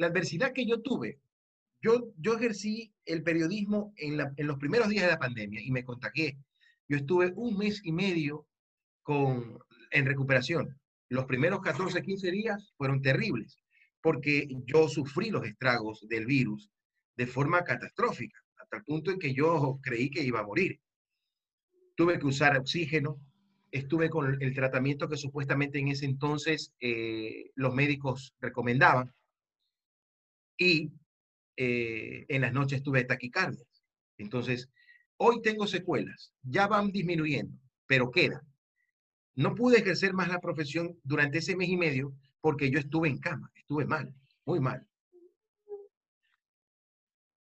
la adversidad que yo tuve, yo, ejercí el periodismo en, en los primeros días de la pandemia y me contagié. Yo estuve un mes y medio con, en recuperación. Los primeros 14, 15 días fueron terribles porque yo sufrí los estragos del virus de forma catastrófica, hasta el punto en que yo creí que iba a morir. Tuve que usar oxígeno, estuve con el tratamiento que supuestamente en ese entonces eh, los médicos recomendaban y eh, en las noches tuve taquicardias. Entonces, hoy tengo secuelas, ya van disminuyendo, pero quedan. No pude ejercer más la profesión durante ese mes y medio porque yo estuve en cama, estuve mal, muy mal.